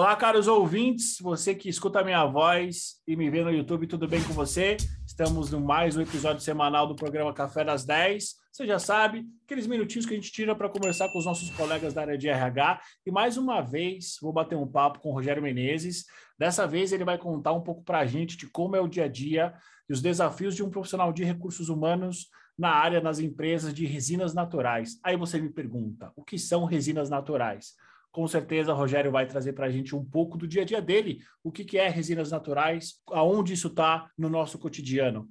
Olá, caros ouvintes, você que escuta a minha voz e me vê no YouTube, tudo bem com você? Estamos no mais um episódio semanal do programa Café das 10. Você já sabe, aqueles minutinhos que a gente tira para conversar com os nossos colegas da área de RH. E mais uma vez, vou bater um papo com o Rogério Menezes. Dessa vez, ele vai contar um pouco para a gente de como é o dia a dia e os desafios de um profissional de recursos humanos na área, nas empresas de resinas naturais. Aí você me pergunta, o que são resinas naturais? Com certeza, Rogério vai trazer para a gente um pouco do dia a dia dele, o que, que é resinas naturais, aonde isso está no nosso cotidiano.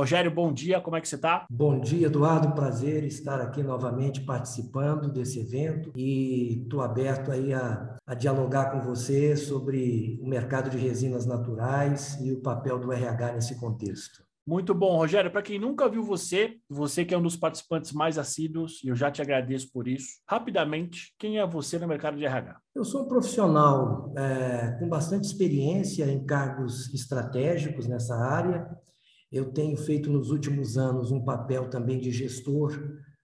Rogério, bom dia, como é que você está? Bom dia, Eduardo, prazer estar aqui novamente participando desse evento e estou aberto aí a, a, dialogar com você sobre o mercado de resinas naturais e o papel do RH nesse contexto. Muito bom, Rogério. Para quem nunca viu você, você que é um dos participantes mais assíduos, e eu já te agradeço por isso. Rapidamente, quem é você no mercado de RH? Eu sou um profissional é, com bastante experiência em cargos estratégicos nessa área. Eu tenho feito nos últimos anos um papel também de gestor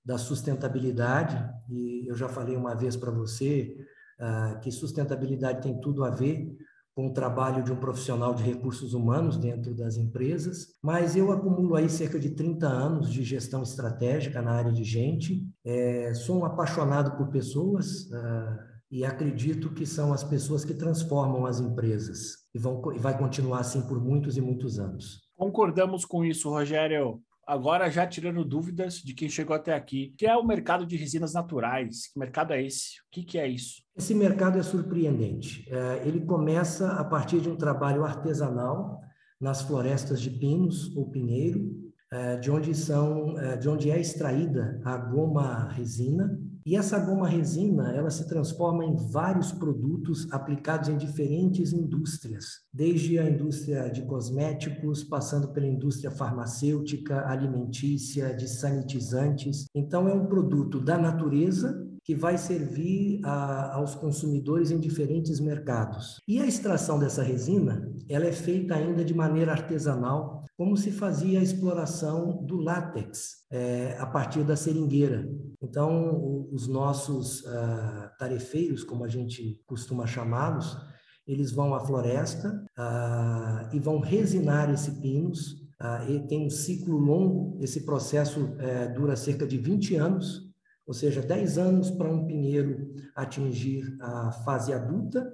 da sustentabilidade, e eu já falei uma vez para você uh, que sustentabilidade tem tudo a ver com o trabalho de um profissional de recursos humanos dentro das empresas, mas eu acumulo aí cerca de 30 anos de gestão estratégica na área de gente, é, sou um apaixonado por pessoas uh, e acredito que são as pessoas que transformam as empresas e, vão, e vai continuar assim por muitos e muitos anos. Concordamos com isso, Rogério. Agora, já tirando dúvidas de quem chegou até aqui, que é o mercado de resinas naturais? Que mercado é esse? O que, que é isso? Esse mercado é surpreendente. É, ele começa a partir de um trabalho artesanal nas florestas de pinos ou pinheiro, é, de onde são, é, de onde é extraída a goma resina e essa goma resina, ela se transforma em vários produtos aplicados em diferentes indústrias, desde a indústria de cosméticos, passando pela indústria farmacêutica, alimentícia, de sanitizantes. Então é um produto da natureza que vai servir a, aos consumidores em diferentes mercados. E a extração dessa resina, ela é feita ainda de maneira artesanal, como se fazia a exploração do látex é, a partir da seringueira. Então, os nossos uh, tarefeiros, como a gente costuma chamá-los, eles vão à floresta uh, e vão resinar esse pinos. Uh, e tem um ciclo longo, esse processo uh, dura cerca de 20 anos, ou seja, 10 anos para um pinheiro atingir a fase adulta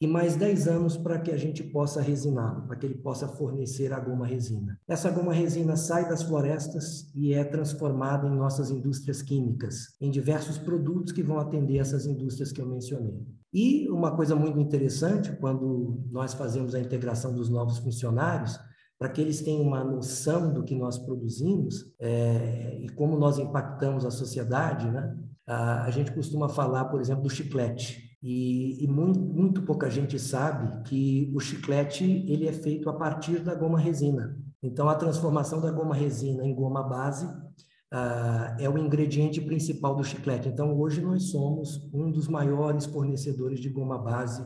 e mais 10 anos para que a gente possa resinar, para que ele possa fornecer a goma resina. Essa goma resina sai das florestas e é transformada em nossas indústrias químicas, em diversos produtos que vão atender essas indústrias que eu mencionei. E uma coisa muito interessante, quando nós fazemos a integração dos novos funcionários, para que eles tenham uma noção do que nós produzimos é, e como nós impactamos a sociedade, né? A, a gente costuma falar, por exemplo, do chiclete. E, e muito, muito, pouca gente sabe que o chiclete ele é feito a partir da goma resina. Então, a transformação da goma resina em goma base é o ingrediente principal do chiclete. Então, hoje nós somos um dos maiores fornecedores de goma base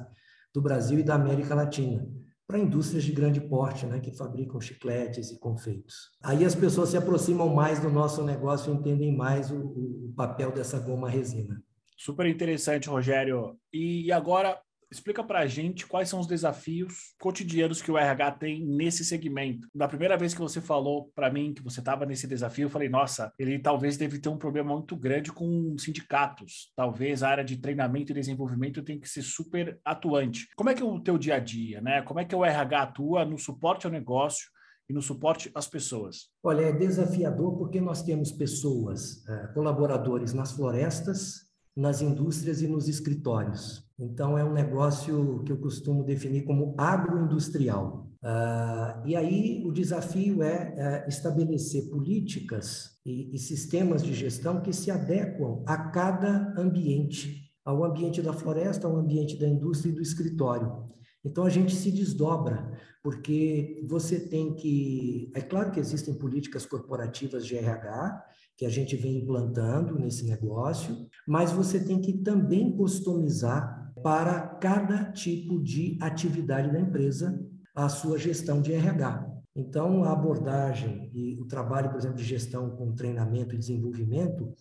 do Brasil e da América Latina para indústrias de grande porte, né, que fabricam chicletes e confeitos. Aí as pessoas se aproximam mais do nosso negócio e entendem mais o, o papel dessa goma resina. Super interessante, Rogério. E agora, explica para a gente quais são os desafios cotidianos que o RH tem nesse segmento. Da primeira vez que você falou para mim que você estava nesse desafio, eu falei, nossa, ele talvez deve ter um problema muito grande com sindicatos. Talvez a área de treinamento e desenvolvimento tem que ser super atuante. Como é que é o teu dia a dia, né? Como é que o RH atua no suporte ao negócio? e no suporte às pessoas? Olha, é desafiador porque nós temos pessoas, eh, colaboradores nas florestas, nas indústrias e nos escritórios. Então, é um negócio que eu costumo definir como agroindustrial. Uh, e aí, o desafio é, é estabelecer políticas e, e sistemas de gestão que se adequam a cada ambiente, ao ambiente da floresta, ao ambiente da indústria e do escritório. Então a gente se desdobra, porque você tem que. É claro que existem políticas corporativas de RH, que a gente vem implantando nesse negócio, mas você tem que também customizar para cada tipo de atividade da empresa a sua gestão de RH. Então, a abordagem e o trabalho, por exemplo, de gestão com treinamento e desenvolvimento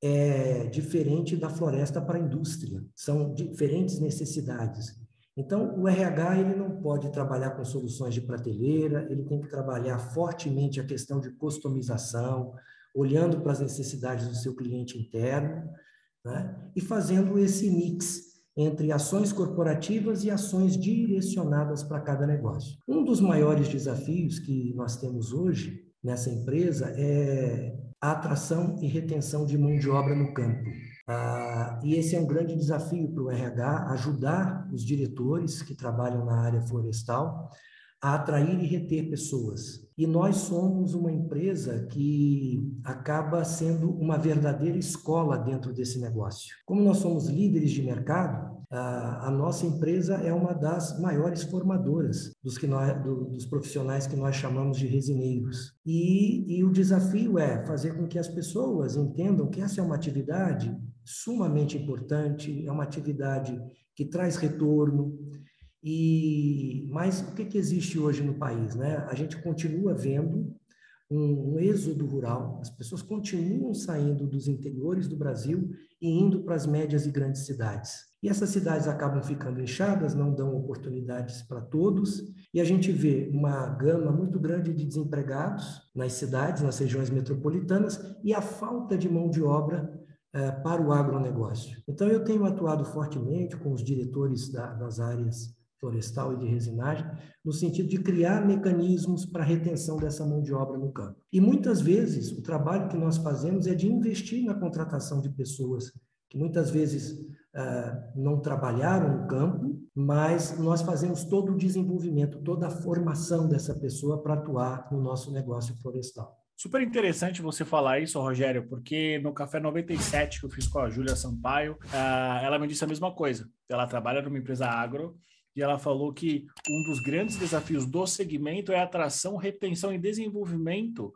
é diferente da floresta para a indústria. São diferentes necessidades. Então, o RH ele não pode trabalhar com soluções de prateleira, ele tem que trabalhar fortemente a questão de customização, olhando para as necessidades do seu cliente interno, né? e fazendo esse mix entre ações corporativas e ações direcionadas para cada negócio. Um dos maiores desafios que nós temos hoje nessa empresa é a atração e retenção de mão de obra no campo. Ah, e esse é um grande desafio para o RH, ajudar os diretores que trabalham na área florestal a atrair e reter pessoas. E nós somos uma empresa que acaba sendo uma verdadeira escola dentro desse negócio. Como nós somos líderes de mercado, a, nossa empresa é uma das maiores formadoras dos, que nós, do, dos profissionais que nós chamamos de resineiros. E, e o desafio é fazer com que as pessoas entendam que essa é uma atividade sumamente importante, é uma atividade que traz retorno, e mas o que, que existe hoje no país, né? A gente continua vendo um, um, êxodo rural, as pessoas continuam saindo dos interiores do Brasil e indo para as médias e grandes cidades. E essas cidades acabam ficando inchadas, não dão oportunidades para todos, e a gente vê uma gama muito grande de desempregados nas cidades, nas regiões metropolitanas, e a falta de mão de obra eh, para o agronegócio. Então, eu tenho atuado fortemente com os diretores da, das áreas florestal e de resinagem, no sentido de criar mecanismos para retenção dessa mão de obra no campo. E muitas vezes o trabalho que nós fazemos é de investir na contratação de pessoas que muitas vezes uh, não trabalharam no campo, mas nós fazemos todo o desenvolvimento, toda a formação dessa pessoa para atuar no nosso negócio florestal. Super interessante você falar isso, Rogério, porque no Café 97 que eu fiz com a Júlia Sampaio, uh, ela me disse a mesma coisa. Ela trabalha numa empresa agro e ela falou que um dos grandes desafios do segmento é a atração, retenção e desenvolvimento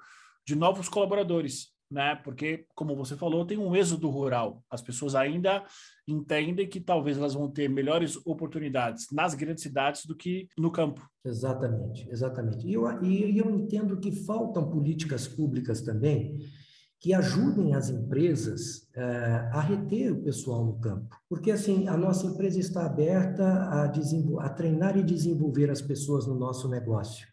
de novos colaboradores, né? Porque, como você falou, tem um êxodo rural. As pessoas ainda entendem que talvez elas vão ter melhores oportunidades nas grandes cidades do que no campo. Exatamente, exatamente. E eu, e eu entendo que faltam políticas públicas também que ajudem as empresas uh, a reter o pessoal no campo. Porque, assim, a nossa empresa está aberta a, a treinar e desenvolver as pessoas no nosso negócio.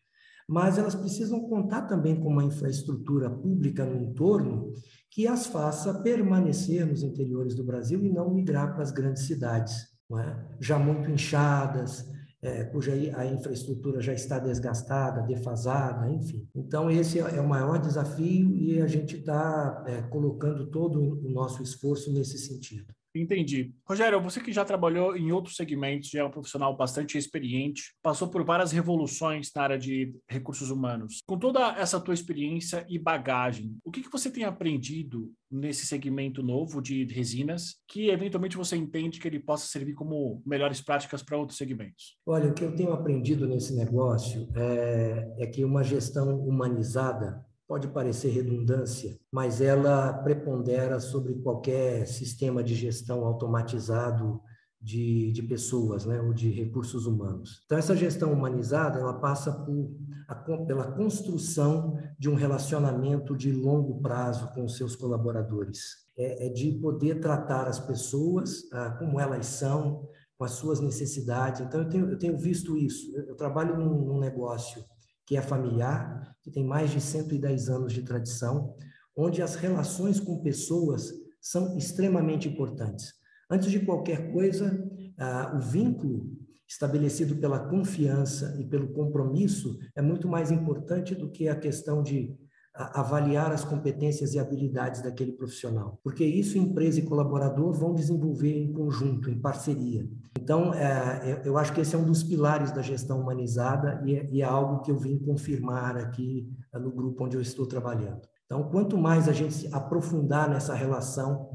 Mas elas precisam contar também com uma infraestrutura pública no entorno que as faça permanecer nos interiores do Brasil e não migrar para as grandes cidades, é? já muito inchadas, é, cuja a infraestrutura já está desgastada, defasada, enfim. Então, esse é, é o maior desafio e a gente está é, colocando todo o nosso esforço nesse sentido. Entendi. Rogério, você que já trabalhou em outros segmentos, já é um profissional bastante experiente, passou por várias revoluções na área de recursos humanos. Com toda essa tua experiência e bagagem, o que, que você tem aprendido nesse segmento novo de resinas que eventualmente você entende que ele possa servir como melhores práticas para outros segmentos? Olha, o que eu tenho aprendido nesse negócio é, é que uma gestão humanizada pode parecer redundância, mas ela prepondera sobre qualquer sistema de gestão automatizado de, de pessoas, né, ou de recursos humanos. Então, essa gestão humanizada, ela passa por, a, pela construção de um relacionamento de longo prazo com os seus colaboradores. É, é de poder tratar as pessoas ah, como elas são, com as suas necessidades. Então, eu tenho, eu tenho visto isso. Eu, eu trabalho num, num negócio que é familiar, que tem mais de 110 anos de tradição, onde as relações com pessoas são extremamente importantes. Antes de qualquer coisa, ah, o vínculo estabelecido pela confiança e pelo compromisso é muito mais importante do que a questão de avaliar as competências e habilidades daquele profissional, porque isso empresa e colaborador vão desenvolver em conjunto, em parceria. Então, é, eu acho que esse é um dos pilares da gestão humanizada e é, e é algo que eu vim confirmar aqui é, no grupo onde eu estou trabalhando. Então, quanto mais a gente se aprofundar nessa relação,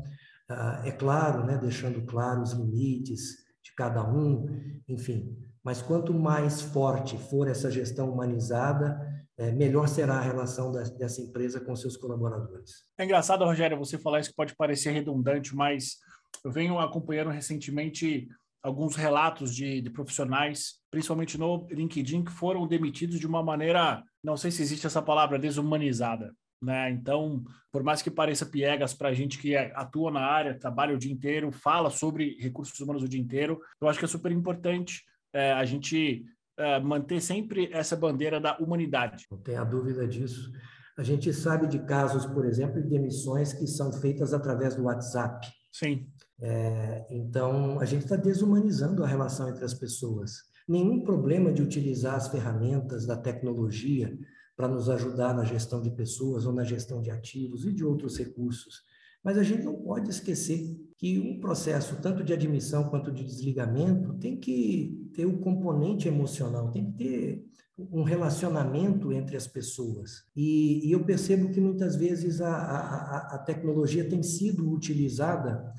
é claro, né, deixando claro os limites de cada um, enfim, mas quanto mais forte for essa gestão humanizada, é, melhor será a relação dessa empresa com seus colaboradores. É engraçado, Rogério, você falar isso que pode parecer redundante, mas eu venho acompanhando recentemente alguns relatos de, de, profissionais, principalmente no LinkedIn, que foram demitidos de uma maneira, não sei se existe essa palavra, desumanizada. Né? Então, por mais que pareça piegas para a gente que é, atua na área, trabalha o dia inteiro, fala sobre recursos humanos o dia inteiro, eu acho que é super importante é, a gente é, manter sempre essa bandeira da humanidade. Não tenha dúvida disso. A gente sabe de casos, por exemplo, de demissões que são feitas através do WhatsApp. Sim. É, então, a gente está desumanizando a relação entre as pessoas. Nenhum problema de utilizar as ferramentas da tecnologia para nos ajudar na gestão de pessoas ou na gestão de ativos e de outros recursos. Mas a gente não pode esquecer que um processo, tanto de admissão quanto de desligamento, tem que ter o um componente emocional, tem que ter um relacionamento entre as pessoas. E, e eu percebo que muitas vezes a, a, a tecnologia tem sido utilizada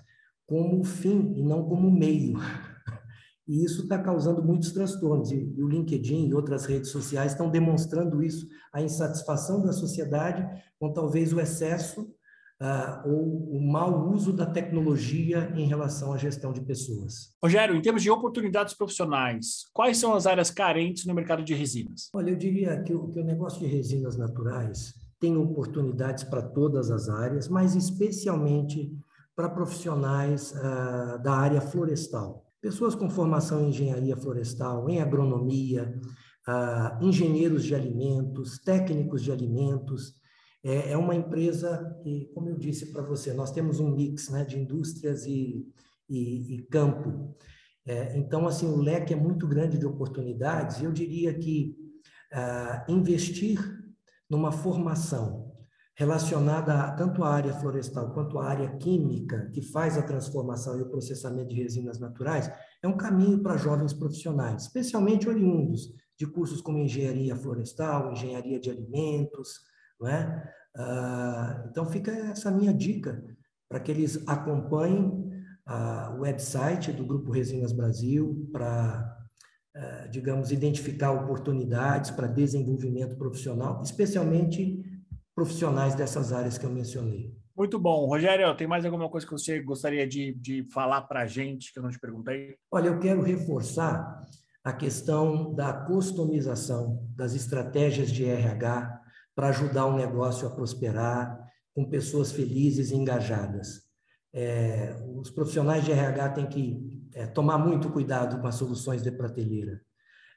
como fim e não como meio. E isso está causando muitos transtornos. E, e o LinkedIn e outras redes sociais estão demonstrando isso, a insatisfação da sociedade com talvez o excesso uh, ou o mau uso da tecnologia em relação à gestão de pessoas. Rogério, em termos de oportunidades profissionais, quais são as áreas carentes no mercado de resinas? Olha, eu diria que o, que o negócio de resinas naturais tem oportunidades para todas as áreas, mas especialmente para profissionais uh, da área florestal. Pessoas com formação em engenharia florestal, em agronomia, uh, engenheiros de alimentos, técnicos de alimentos, é, é uma empresa que, como eu disse para você, nós temos um mix né, de indústrias e, e, e campo. É, então, assim, o leque é muito grande de oportunidades. Eu diria que ah, investir numa formação relacionada a, tanto à área florestal quanto à área química, que faz a transformação e o processamento de resinas naturais, é um caminho para jovens profissionais, especialmente oriundos de cursos como engenharia florestal, engenharia de alimentos, não é? Ah, então fica essa minha dica para que eles acompanhem ah, o website do Grupo Resinas Brasil para, ah, digamos, identificar oportunidades para desenvolvimento profissional, especialmente profissionais dessas áreas que eu mencionei. Muito bom. Rogério, tem mais alguma coisa que você gostaria de, de falar para a gente que eu não te perguntei? Olha, eu quero reforçar a questão da customização das estratégias de RH para ajudar o negócio a prosperar, com pessoas felizes e engajadas. É, os profissionais de RH têm que é, tomar muito cuidado com as soluções de prateleira.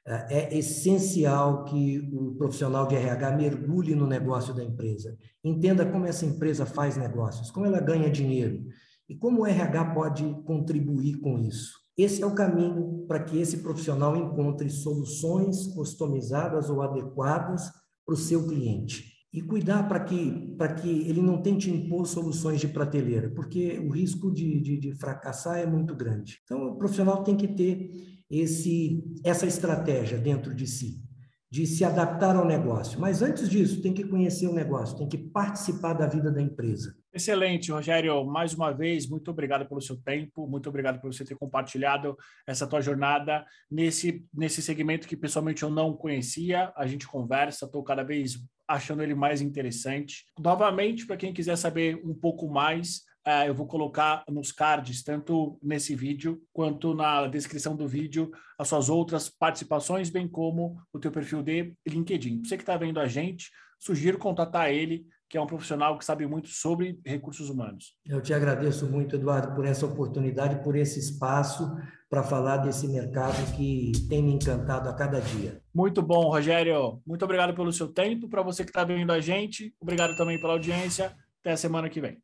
É, é essencial que o profissional de RH mergulhe no negócio da empresa, entenda como essa empresa faz negócios, como ela ganha dinheiro e como o RH pode contribuir com isso. Esse é o caminho para que esse profissional encontre soluções customizadas ou adequadas para o seu cliente. E cuidar para que, que ele não tente impor soluções de prateleira, porque o risco de, de, de fracassar é muito grande. Então, o profissional tem que ter esse, essa estratégia dentro de si, de se adaptar ao negócio. Mas antes disso, tem que conhecer o negócio, tem que participar da vida da empresa. Excelente, Rogério. Mais uma vez, muito obrigado pelo seu tempo, muito obrigado por você ter compartilhado essa tua jornada nesse, nesse segmento que pessoalmente eu não conhecia. A gente conversa, estou cada vez achando ele mais interessante. Novamente, para quem quiser saber um pouco mais, eu vou colocar nos cards, tanto nesse vídeo quanto na descrição do vídeo, as suas outras participações, bem como o teu perfil de LinkedIn. Você que está vendo a gente, sugiro contatar ele que é um profissional que sabe muito sobre recursos humanos. Eu te agradeço muito, Eduardo, por essa oportunidade, por esse espaço para falar desse mercado que tem me encantado a cada dia. Muito bom, Rogério. Muito obrigado pelo seu tempo. Para você que está vendo a gente, obrigado também pela audiência. Até a semana que vem.